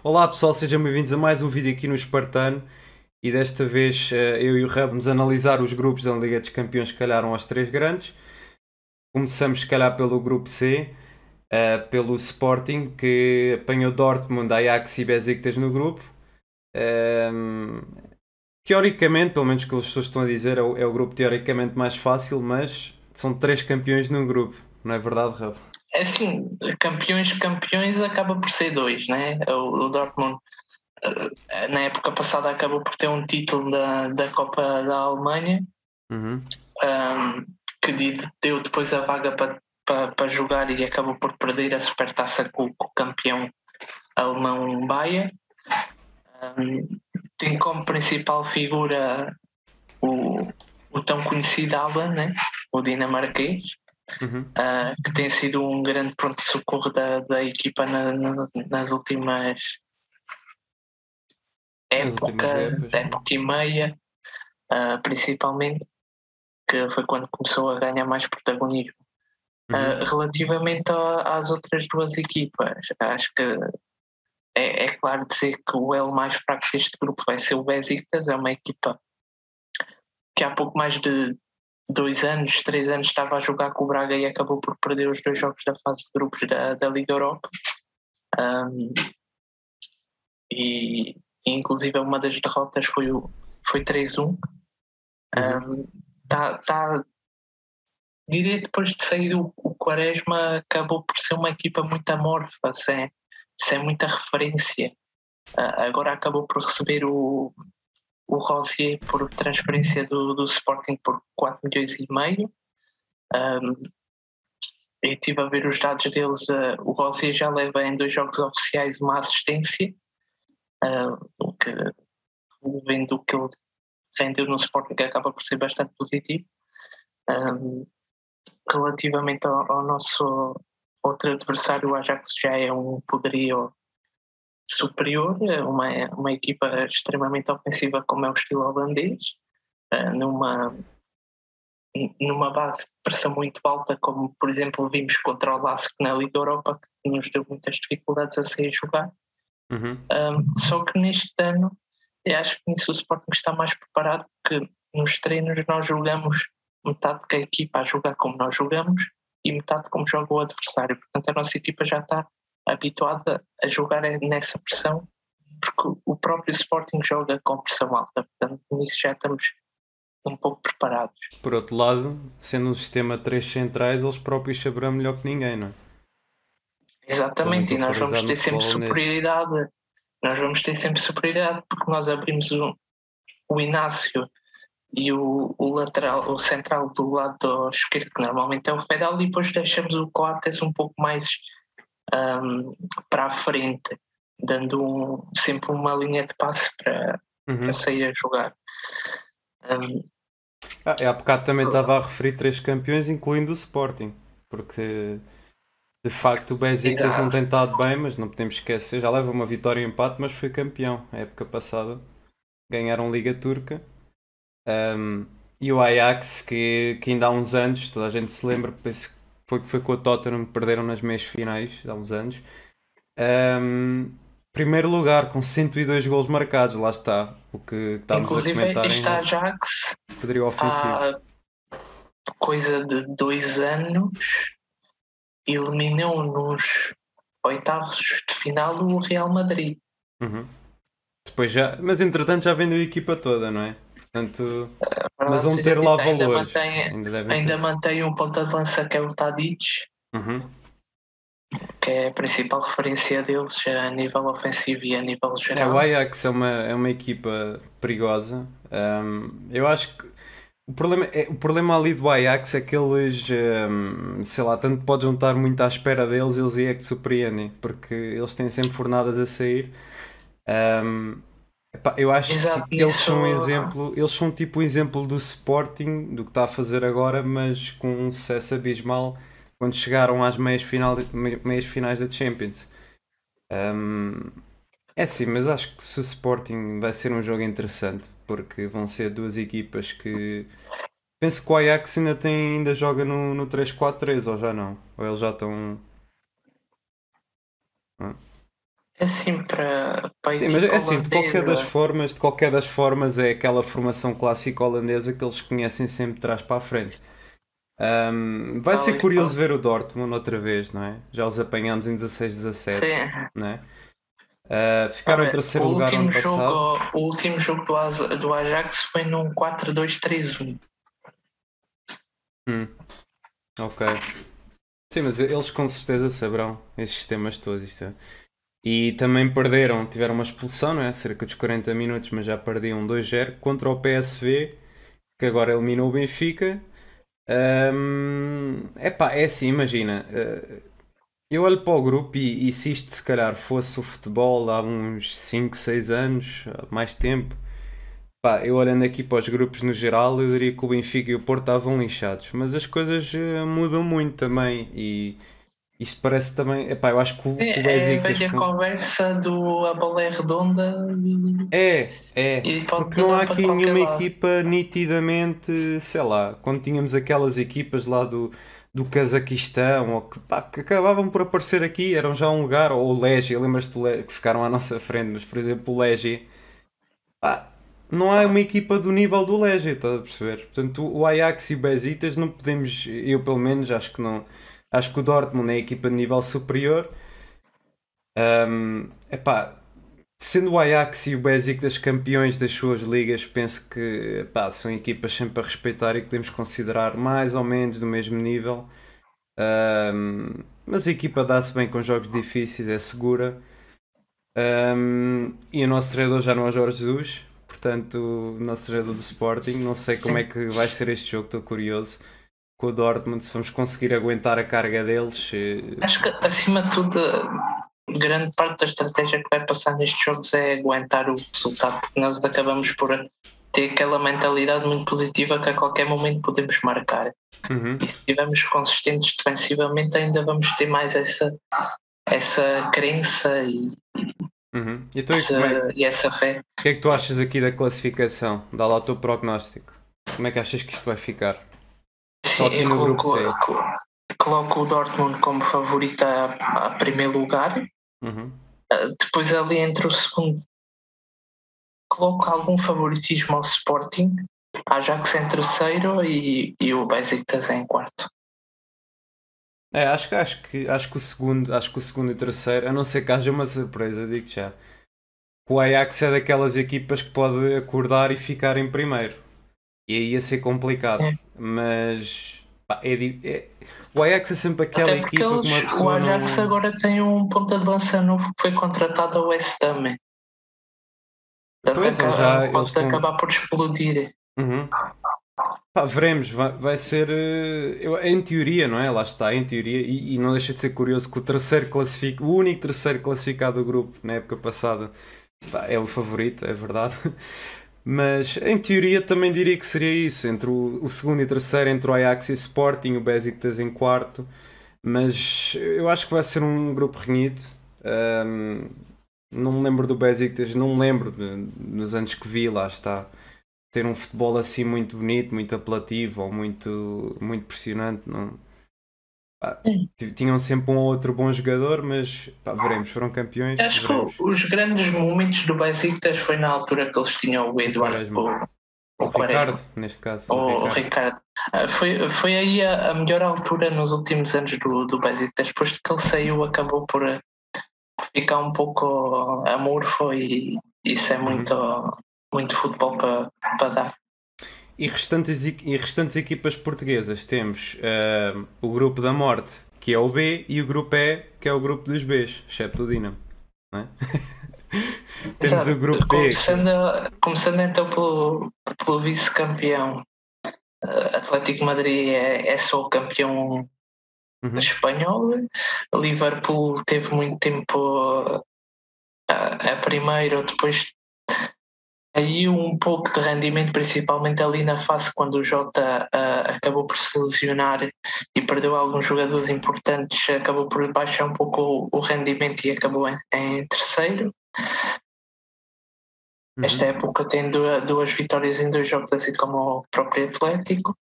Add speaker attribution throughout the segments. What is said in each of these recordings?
Speaker 1: Olá pessoal, sejam bem-vindos a mais um vídeo aqui no Espartano e desta vez eh, eu e o Rab vamos analisar os grupos da Liga dos Campeões que calharam aos três grandes. Começamos se calhar pelo grupo C, eh, pelo Sporting que apanhou Dortmund, Ajax e Besiktas no grupo. Ehm, teoricamente, pelo menos que as pessoas estão a dizer, é o, é o grupo teoricamente mais fácil, mas são três campeões num grupo, não é verdade, Rab?
Speaker 2: É assim, campeões, campeões acaba por ser dois, né? O, o Dortmund eh, na época passada acabou por ter um título da, da Copa da Alemanha
Speaker 1: Uhum.
Speaker 2: um, que de- deu depois a vaga para pa, pa jogar e acabou por perder a supertaça com, com o campeão alemão Bayer. Um, tem como principal figura o, o tão conhecido Alan, né? o dinamarquês,
Speaker 1: Uhum.
Speaker 2: ah, que tem sido um grande pronto-socorro da, da equipa na- na- nas últimas época, época e meia, ah, principalmente, que foi quando começou a ganhar mais protagonismo.
Speaker 1: Uhum.
Speaker 2: Ah, relativamente a- às outras duas equipas, acho que é, é claro dizer que o elo mais fraco deste grupo vai ser o Besiktas, é uma equipa que há pouco mais de dois anos, três anos estava a jogar com o Braga e acabou por perder os dois jogos da fase de grupos da, da Liga Europa. Ahm, e, inclusive uma das derrotas foi, o, foi 3-1. Ahm, tá, tá, diria que depois de sair o, o Quaresma acabou por ser uma equipa muito amorfa, sem, sem muita referência. Ah, agora acabou por receber o, o Rosier por transferência do, do Sporting por 4 milhões e meio. Um, eu estive a ver os dados deles. ah, o Rosier já leva em dois jogos oficiais uma assistência, ah, o que, vendo o que ele rendeu no Sporting, acaba por ser bastante positivo. Um, relativamente ao, ao nosso outro adversário, o Ajax já é um poderio superior, é uma, uma equipa extremamente ofensiva como é o estilo holandês, eh, numa, numa base de pressão muito alta, como por exemplo vimos contra o Lask na Liga Europa, que nos deu muitas dificuldades a sair jogar.
Speaker 1: Uhum.
Speaker 2: Um, só que neste ano eu acho que nisso o Sporting está mais preparado porque nos treinos nós jogamos metade da equipa a jogar como nós jogamos e metade como joga o adversário. Portanto, a nossa equipa já está habituada a jogar nessa pressão porque o próprio Sporting joga com pressão alta. Portanto, nisso já estamos um pouco preparados.
Speaker 1: Por outro lado, sendo um sistema de três centrais, eles próprios saberão melhor que ninguém, não é?
Speaker 2: Exatamente, e nós vamos ter sempre superioridade. Nós vamos ter sempre superioridade porque nós abrimos o, o Inácio e o, o lateral, o central do lado esquerdo, que normalmente é o Fedal, e depois deixamos o Coates um pouco mais ahm, para a frente, dando um- sempre uma linha de passe para,
Speaker 1: Uhum.
Speaker 2: para sair a jogar. Ahm,
Speaker 1: Ah, há bocado também estava a referir três campeões, incluindo o Sporting, porque de facto o Besiktas não tem estado bem, mas não podemos esquecer, já leva uma vitória e um empate, mas foi campeão a época passada. Ganharam Liga Turca. Um, e o Ajax, que, que ainda há uns anos, toda a gente se lembra, penso que foi, foi com o Tottenham que perderam nas meias finais, há uns anos. Um, primeiro lugar, com 102 golos marcados, lá está. O que estávamos a
Speaker 2: inclusive,
Speaker 1: comentar
Speaker 2: este Ajax
Speaker 1: poderio ofensivo.
Speaker 2: há coisa de dois anos eliminou nos oitavos de final o Real Madrid.
Speaker 1: Uhum. Depois já, mas entretanto já vendeu a equipa toda, não é? Portanto, mas vão ter lá
Speaker 2: ainda
Speaker 1: valores.
Speaker 2: mantém,
Speaker 1: Ainda
Speaker 2: ainda mantém um ponta de lança que é o Tadic,
Speaker 1: Uhum.
Speaker 2: que é a principal referência deles a nível ofensivo e a nível
Speaker 1: É,
Speaker 2: geral.
Speaker 1: o Ajax é uma, é uma equipa perigosa. Um, eu acho que o problema, é, o problema ali do Ajax é que eles, um, sei lá, tanto podes não estar muito à espera deles, eles é que te surpreendem, porque eles têm sempre fornadas a sair. Um, epá, eu acho
Speaker 2: Exato,
Speaker 1: que, eles
Speaker 2: isso-
Speaker 1: são um exemplo, eles são tipo o exemplo do Sporting, do que está a fazer agora, mas com um sucesso abismal quando chegaram às meias, final, me- meias finais da Champions. Um, é sim, mas acho que se o Sporting vai ser um jogo interessante, porque vão ser duas equipas que penso que o Ajax ainda tem, ainda joga no, no 3-4-3 ou já não? Ou eles já estão.
Speaker 2: É assim para, para
Speaker 1: Sim, mas é assim, de qualquer das formas, de qualquer das formas é aquela formação clássica holandesa que eles conhecem sempre de trás para a frente. Um, vai ser curioso ver o Dortmund outra vez, não é? Já os apanhamos em 16-17, não é? Uh, ficaram em terceiro lugar no passado.
Speaker 2: Jogo, o último jogo do, do Ajax foi num 4-2-3-1.
Speaker 1: Hum. Ok. Sim, mas eles com certeza saberão esses sistemas todos. Isto é. E também perderam, tiveram uma expulsão, não é? Cerca dos 40 minutos, mas já perdiam 2-0 contra o PSV, que agora eliminou o Benfica. Um, epá, é assim, imagina. Uh, eu olho para o grupo e, e, se isto se calhar fosse o futebol há uns 5, 6 anos, mais tempo, pá, eu olhando aqui para os grupos no geral, eu diria que o Benfica e o Porto estavam lixados. Mas as coisas uh, mudam muito também e isto parece também. Epá, eu acho que o,
Speaker 2: é, o Besiktas. É a velha conversa do a bola é redonda.
Speaker 1: É, é. Porque não há aqui nenhuma lado. equipa nitidamente. Sei lá, quando tínhamos aquelas equipas lá do, do Cazaquistão ou que, pá, que acabavam por aparecer aqui, eram já um lugar. Ou o Legi, lembras-te que ficaram à nossa frente, mas por exemplo o Legi. Pá, não há uma equipa do nível do Legi, estás a perceber? Portanto, o Ajax e o Besiktas não podemos. Eu pelo menos acho que não Acho que o Dortmund é a equipa de nível superior. Um, epá, sendo o Ajax e o das campeões das suas ligas, penso que epá, são equipas sempre a respeitar e que podemos considerar mais ou menos do mesmo nível. Um, mas a equipa dá-se bem com jogos difíceis, é segura. Um, e o nosso treinador já não é Jorge Jesus, portanto, o nosso treinador do Sporting. Não sei como é que vai ser este jogo, estou curioso com o Dortmund, se vamos conseguir aguentar a carga deles. Eh,
Speaker 2: Acho que acima de tudo, grande parte da estratégia que vai passar nestes jogos é aguentar o resultado, porque nós acabamos por ter aquela mentalidade muito positiva que a qualquer momento podemos marcar. Uhum. E se estivermos consistentes defensivamente, ainda vamos ter mais essa, essa crença e,
Speaker 1: uhum. e, tu, essa, é,
Speaker 2: e essa fé.
Speaker 1: O que é que tu achas aqui da classificação? Dá lá o teu prognóstico. Como é que achas que isto vai ficar?
Speaker 2: Só no grupo C. Coloco o Dortmund como favorito a, a primeiro lugar.
Speaker 1: Uhum.
Speaker 2: Uh, depois ali entre o segundo coloco algum favoritismo ao Sporting, Ajax em terceiro e, e o Besiktas em quarto.
Speaker 1: É, acho que, acho, que, acho que o segundo, acho que o segundo e terceiro, a não ser que haja uma surpresa, digo já. O Ajax é daquelas equipas que pode acordar e ficar em primeiro. E aí ia ser complicado. É. Mas pá, é, é, o Ajax é sempre aquela
Speaker 2: Até
Speaker 1: equipa
Speaker 2: eles,
Speaker 1: que uma pessoa.
Speaker 2: O Ajax
Speaker 1: não...
Speaker 2: agora tem um ponta de lança novo que foi contratado ao West Ham. Pois, já, pode estão... acabar por explodir.
Speaker 1: Uhum. Pá, veremos, vai, vai ser eh, eu, em teoria, não é? Lá está, em teoria, e, e, não deixa de ser curioso que o terceiro classifico, o único terceiro classificado do grupo na época passada pá, é o favorito, é verdade. Mas em teoria também diria que seria isso, entre o, o segundo e terceiro, entre o Ajax e o Sporting, o Besiktas em quarto. Mas eu acho que vai ser um grupo renhido. Um, não me lembro do Besiktas, não me lembro nos anos que vi, lá está. Ter um futebol assim muito bonito, muito apelativo ou muito, muito pressionante. Não, Pá, tinham sempre um ou outro bom jogador, mas pá, veremos, foram campeões.
Speaker 2: Acho veremos. que os grandes momentos do Besiktas foi na altura que eles tinham o Eduardo.
Speaker 1: O, o, o Ricardo, neste caso.
Speaker 2: O, o Ricardo. Ricardo. Ah, foi, foi aí a, a, melhor altura nos últimos anos do, do Besiktas. Depois de que ele saiu, acabou por ficar um pouco amorfo e isso é muito, uhum. muito futebol para, para dar.
Speaker 1: E restantes, e restantes equipas portuguesas temos uh, o grupo da morte, que é o B, e o grupo E, que é o grupo dos Bs, excepto o Dinamo. É? temos Exato. o grupo B.
Speaker 2: Começando, começando então pelo, pelo vice-campeão. Uh, Atlético Madrid é, é só o campeão uhum. espanhol. Liverpool teve muito tempo uh, a primeiro, depois aí um pouco de rendimento, principalmente ali na fase quando o Jota uh, acabou por se lesionar e perdeu alguns jogadores importantes, acabou por baixar um pouco o, o rendimento e acabou em, em terceiro. Uhum. Esta época tem duas, duas, vitórias em dois jogos, assim como o próprio Atlético.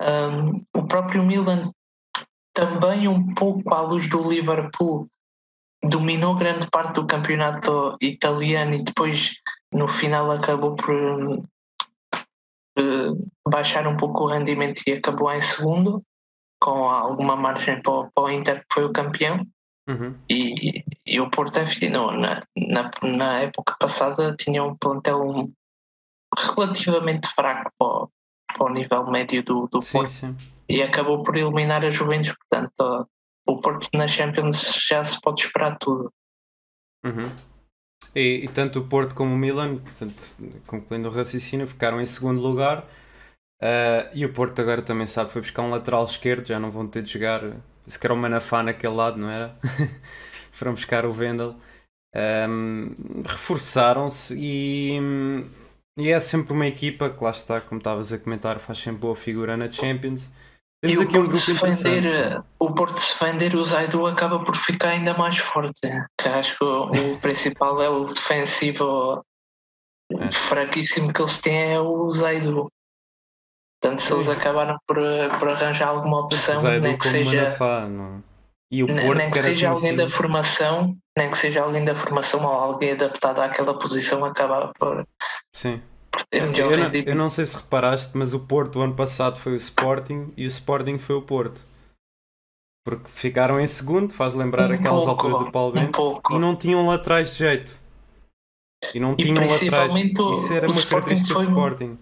Speaker 2: Um, o próprio Milan também um pouco à luz do Liverpool dominou grande parte do campeonato italiano e depois no final acabou por uh, baixar um pouco o rendimento e acabou em segundo, com alguma margem para o, para o Inter, que foi o campeão.
Speaker 1: Uhum.
Speaker 2: E, e o Porto FC, não, na, na, na época passada, tinha um plantel relativamente fraco para, para o nível médio do, do
Speaker 1: Sim,
Speaker 2: Porto
Speaker 1: sim.
Speaker 2: e acabou por eliminar a Juventus. Portanto, o Porto na Champions já se pode esperar tudo.
Speaker 1: Uhum. E, e tanto o Porto como o Milan, portanto, concluindo o raciocínio, ficaram em segundo lugar. Uh, e o Porto agora também sabe, foi buscar um lateral esquerdo, já não vão ter de jogar. Se quer o Manafá naquele lado, não era? Foram buscar o Vendel. Um, Reforçaram-se e, e é sempre uma equipa que lá está, como estavas a comentar, faz sempre boa figura na Champions.
Speaker 2: E
Speaker 1: Temos
Speaker 2: o
Speaker 1: aqui um
Speaker 2: Porto,
Speaker 1: grupo interessante.
Speaker 2: vender, o Porto se vender, o Zaidu acaba por ficar ainda mais forte. Que acho que o, o principal é o defensivo
Speaker 1: É.
Speaker 2: fraquíssimo que eles têm é o Zaidu. Portanto, se eles acabaram por, por arranjar alguma opção,
Speaker 1: Zaidu
Speaker 2: nem que seja,
Speaker 1: Manafá, não. E o Porto
Speaker 2: nem que seja alguém da formação, nem que seja alguém da formação ou alguém adaptado àquela posição, acaba por,
Speaker 1: Sim.
Speaker 2: Ter
Speaker 1: Assim, eu, não,
Speaker 2: rendimento.
Speaker 1: eu não sei se reparaste, mas o Porto o ano passado foi o Sporting e o Sporting foi o Porto. Porque ficaram em segundo, faz lembrar
Speaker 2: Um
Speaker 1: aquelas
Speaker 2: pouco,
Speaker 1: alturas do Paulo
Speaker 2: um
Speaker 1: Bento,
Speaker 2: pouco.
Speaker 1: e não tinham laterais de jeito. E não
Speaker 2: E
Speaker 1: tinham laterais.
Speaker 2: principalmente o-
Speaker 1: Isso era uma
Speaker 2: Sporting
Speaker 1: característica do Sporting.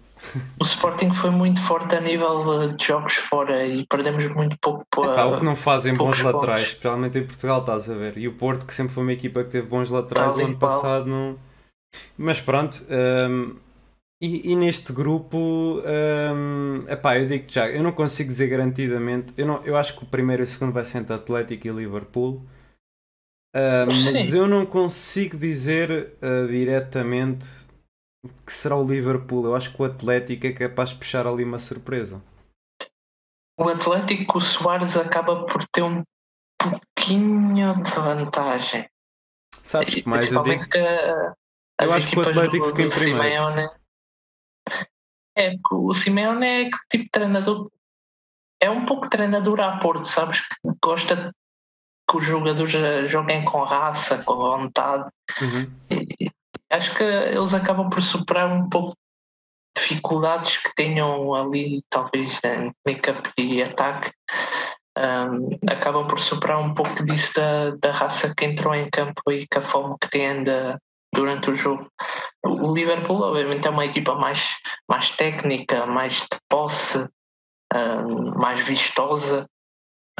Speaker 2: O Sporting foi muito forte a nível de jogos fora e perdemos muito pouco por,
Speaker 1: Pá, o que não fazem bons laterais,
Speaker 2: pontos.
Speaker 1: especialmente em Portugal, estás a ver. E o Porto, que sempre foi uma equipa que teve bons laterais,
Speaker 2: Tal
Speaker 1: o ano passado não. Mas pronto, hum, e, e neste grupo, hum, epá, eu digo já, eu não consigo dizer garantidamente. Eu, não, eu acho que o primeiro e o segundo vai ser entre Atlético e Liverpool. Hum, mas eu não consigo dizer uh, diretamente que será o Liverpool. Eu acho que o Atlético é capaz de puxar ali uma surpresa.
Speaker 2: O Atlético, o Soares acaba por ter um pouquinho de vantagem.
Speaker 1: Sabes que mais eu digo?
Speaker 2: Que eh, as
Speaker 1: Eu acho que o Atlético fica em primeiro.
Speaker 2: Simeone. É, porque o Simeone é que tipo de treinador. É um pouco treinador a Porto, sabes? Que gosta que os jogadores joguem com raça, com vontade.
Speaker 1: Uhum.
Speaker 2: E acho que eles acabam por superar um pouco dificuldades que tenham ali, talvez em make-up e ataque. Um, acabam por superar um pouco disso da, da raça que entrou em campo e com a fome que têm da- durante o jogo. O Liverpool, obviamente, é uma equipa mais, mais técnica, mais de posse, um, mais vistosa.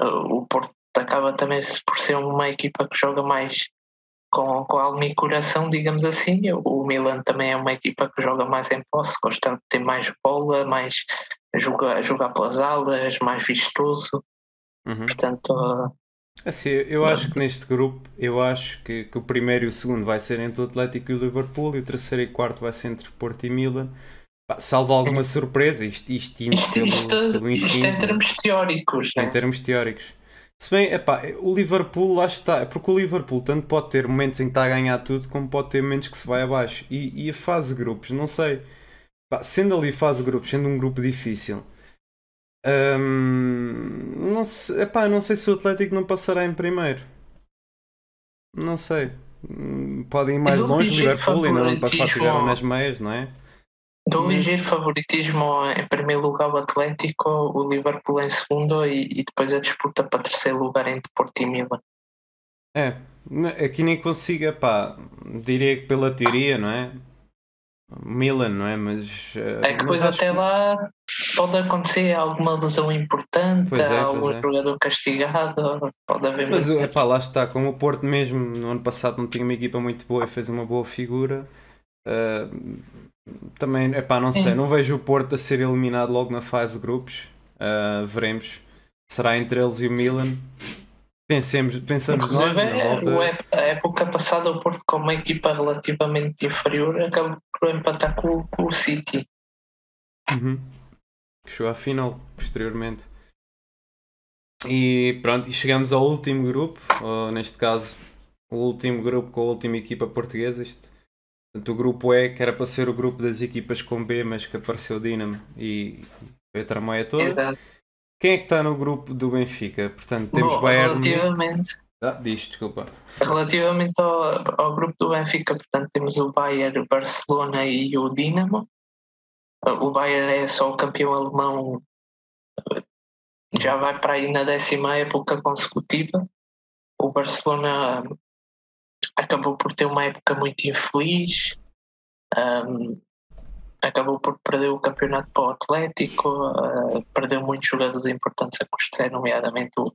Speaker 2: Uh, o Porto acaba também por ser uma equipa que joga mais com, com alma e coração, digamos assim. O Milan também é uma equipa que joga mais em posse, gosta de ter mais bola, mais jogar, jogar pelas alas, mais vistoso.
Speaker 1: Uhum.
Speaker 2: Portanto, uh,
Speaker 1: Assim, eu acho que neste grupo, eu acho que, que o primeiro e o segundo vai ser entre o Atlético e o Liverpool e o terceiro e quarto vai ser entre Porto e Milan. Salvo alguma surpresa, isto, isto
Speaker 2: isto, isto, isto em termos teóricos,
Speaker 1: em
Speaker 2: né?
Speaker 1: termos teóricos. Se bem, epá, o Liverpool lá está, é porque o Liverpool tanto pode ter momentos em que está a ganhar tudo, como pode ter momentos que se vai abaixo. E, e a fase de grupos, não sei. Pá, sendo ali fase de grupos, sendo um grupo difícil, hum, não, sei, epá, não sei se o Atlético não passará em primeiro. Não sei. Podem ir mais
Speaker 2: dou
Speaker 1: longe, Liverpool, ainda ano passado
Speaker 2: favoritismo
Speaker 1: tiveram nas meias, não é?
Speaker 2: Dou
Speaker 1: Mas-
Speaker 2: ligeiro favoritismo em primeiro lugar o Atlético, o Liverpool em segundo e, e depois a disputa para terceiro lugar entre Porto e Milan.
Speaker 1: É, aqui nem consigo, pá, diria que pela teoria, não é? Milan, não é? Mas. eh,
Speaker 2: É que depois até
Speaker 1: que-
Speaker 2: lá pode acontecer alguma lesão importante,
Speaker 1: Pois é, pois
Speaker 2: algum
Speaker 1: é.
Speaker 2: jogador castigado, pode haver
Speaker 1: Mas epá, lá está, como o Porto mesmo no ano passado não tinha uma equipa muito boa e fez uma boa figura, eh, também, epá, não sei, não vejo o Porto a ser eliminado logo na fase de grupos. Eh, veremos. Será entre eles e o Milan. Pensemos, pensamos
Speaker 2: Inclusive, é,
Speaker 1: volta.
Speaker 2: a época passada o Porto com uma equipa relativamente inferior acabou por empatar com, com o City.
Speaker 1: Uhum. Que chegou à final, posteriormente. E pronto, e chegamos ao último grupo, ou neste caso, o último grupo com a última equipa portuguesa. Isto, portanto, o grupo E, que era para ser o grupo das equipas com B, mas que apareceu o Dinamo e foi a tramóia toda.
Speaker 2: Exato.
Speaker 1: Quem é que está no grupo do Benfica? Portanto, temos
Speaker 2: Bom,
Speaker 1: Bayern
Speaker 2: relativamente,
Speaker 1: Ah, diz, desculpa.
Speaker 2: Relativamente ao, ao grupo do Benfica, portanto, temos o Bayern, o Barcelona e o Dinamo. O Bayern é só o campeão alemão, já vai para aí na décima época consecutiva. O Barcelona acabou por ter uma época muito infeliz, um, acabou por perder o campeonato para o Atlético, uh, perdeu muitos jogadores importantes a custo nomeadamente o,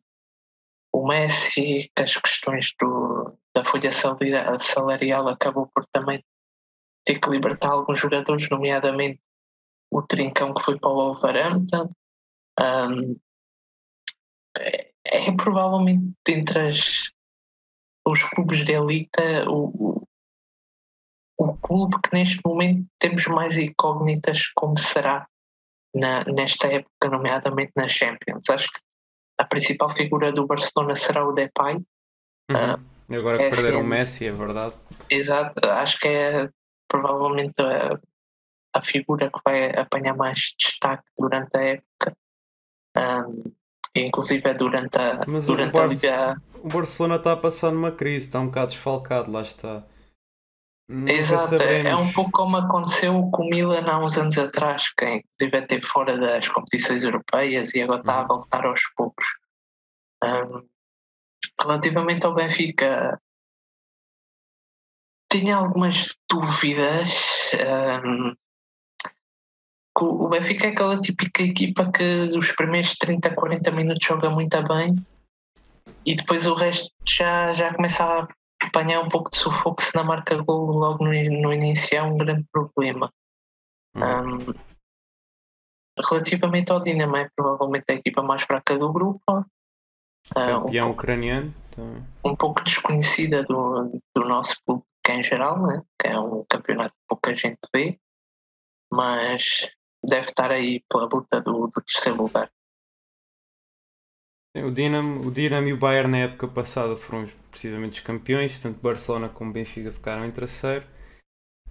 Speaker 2: o Messi, que as questões do, da folha salarial acabou por também ter que libertar alguns jogadores, nomeadamente o Trincão que foi para o Wolverhampton. Um, é, é, provavelmente entre as, os clubes de elite o, o, o, clube que neste momento temos mais incógnitas como será na, nesta época, nomeadamente na Champions. Acho que a principal figura do Barcelona será o Depay.
Speaker 1: Uhum. Uh, agora que é perderam assim, o Messi, é verdade.
Speaker 2: Exato, acho que é provavelmente a, a, figura que vai apanhar mais destaque durante a época. Um, inclusive é durante a, Mas durante
Speaker 1: o,
Speaker 2: a Liga.
Speaker 1: O Barcelona está a passar numa crise, está um bocado desfalcado, lá está.
Speaker 2: Nunca Exato, é, é um pouco como aconteceu com o Milan há uns anos atrás, que inclusive esteve fora das competições europeias e agora está a uhum. voltar aos poucos. Um, relativamente ao Benfica, tinha algumas dúvidas. Um, o Benfica é aquela típica equipa que os primeiros 30, 40 minutos joga muito bem e depois o resto já, já começa a apanhar um pouco de sufoco se na marca gol logo no, no início é um grande problema. Hum. Um, relativamente ao Dinamo, é provavelmente a equipa mais fraca do grupo.
Speaker 1: Campeão um pouco, ucraniano. Então...
Speaker 2: Um pouco desconhecida do, do nosso público em geral, né? que é um campeonato que pouca gente vê, mas deve estar aí pela luta do, do terceiro lugar.
Speaker 1: O Dinamo, o Dinamo e o Bayern na época passada foram precisamente os campeões, tanto Barcelona como Benfica ficaram em terceiro.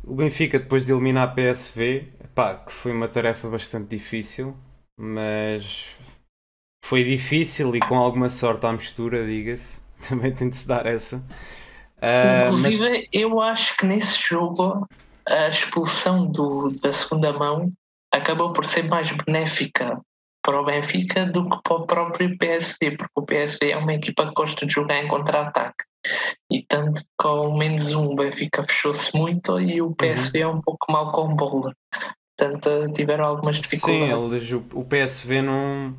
Speaker 1: O Benfica, depois de eliminar a PSV, pá, que foi uma tarefa bastante difícil, mas foi difícil e com alguma sorte à mistura, diga-se. Também tem de se dar essa.
Speaker 2: Uh, Inclusive, mas... eu acho que nesse jogo a expulsão do, da segunda mão acabou por ser mais benéfica para o Benfica do que para o próprio PSV, porque o PSV é uma equipa que gosta de jogar em contra-ataque. E tanto com menos um, o Benfica fechou-se muito e o PSV uhum. é um pouco mal com bola. Portanto, tiveram algumas dificuldades.
Speaker 1: Sim, eles, o, PSV não.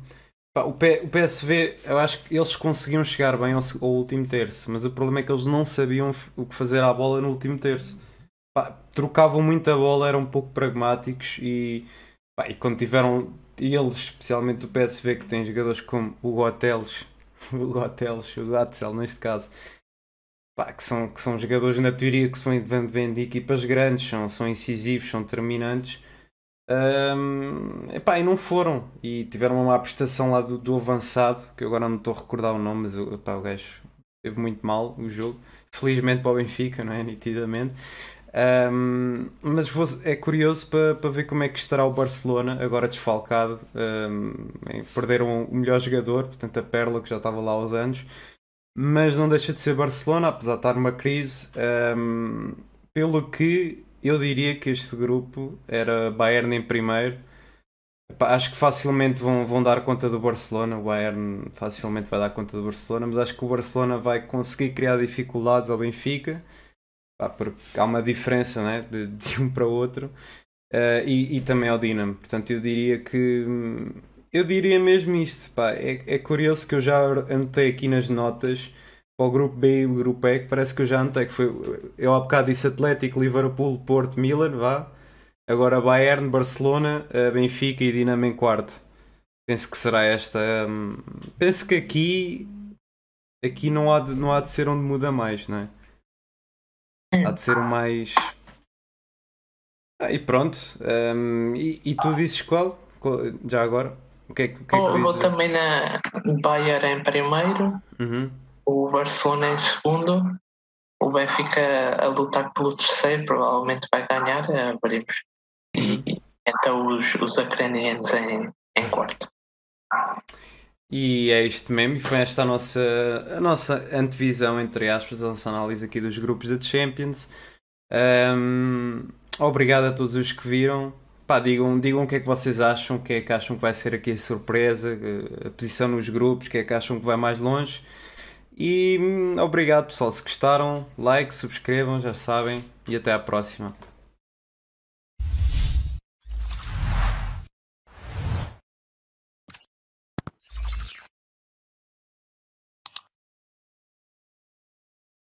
Speaker 1: O, P, o PSV, eu acho que eles conseguiam chegar bem ao, ao, último terço, mas o problema é que eles não sabiam o que fazer à bola no último terço. Pá, trocavam muito a bola, eram um pouco pragmáticos e, pá, e quando tiveram eles, especialmente o PSV, que tem jogadores como o Goteles, o Goteles, o Gatzel neste caso, pá, que, são, que são jogadores na teoria que se vão vendo de equipas grandes, são, são incisivos, são determinantes. Um, epá, e não foram e tiveram uma má prestação lá do, do avançado que agora não estou a recordar o nome mas epá, o gajo teve muito mal o jogo felizmente para o Benfica, não é? Nitidamente um, mas é curioso para, para ver como é que estará o Barcelona, agora desfalcado. Um, perderam o melhor jogador, portanto a Perla, que já estava lá aos anos. Mas não deixa de ser Barcelona, apesar de estar numa crise. Um, pelo que eu diria que este grupo era Bayern em primeiro. Acho que facilmente vão, vão dar conta do Barcelona. O Bayern facilmente vai dar conta do Barcelona, mas acho que o Barcelona vai conseguir criar dificuldades ao Benfica pá, porque há uma diferença né, de, de um para o outro uh, e, e, também ao Dinamo. Portanto, eu diria que eu diria mesmo isto. Pá, é, é curioso que eu já anotei aqui nas notas para o grupo B e o grupo E, que parece que eu já anotei que foi. Eu há bocado disse Atlético, Liverpool, Porto, Milan, vá. Agora Bayern, Barcelona, eh, Benfica e Dinamo em quarto. Penso que será esta. Um, penso que aqui aqui não há, de, não há de ser onde muda mais, não é? Há de ser o mais. Ah, e pronto. Um, e, e, tu dizes qual? Já agora? O que é, que, que, é que
Speaker 2: Vou também na Bayern em primeiro,
Speaker 1: uhum.
Speaker 2: o Barcelona em segundo, o Benfica a lutar pelo terceiro, provavelmente vai ganhar, abrimos. Uhum. E, então os, os ucranianos em, em quarto.
Speaker 1: E é isto mesmo, e foi esta a nossa, a nossa antevisão, entre aspas, a nossa análise aqui dos grupos da Champions. Um, obrigado a todos os que viram. Pá, digam, digam o que é que vocês acham, o que é que acham que vai ser aqui a surpresa, a posição nos grupos, o que é que acham que vai mais longe. E hum, obrigado pessoal, se gostaram, like, subscrevam, já sabem, e até à próxima.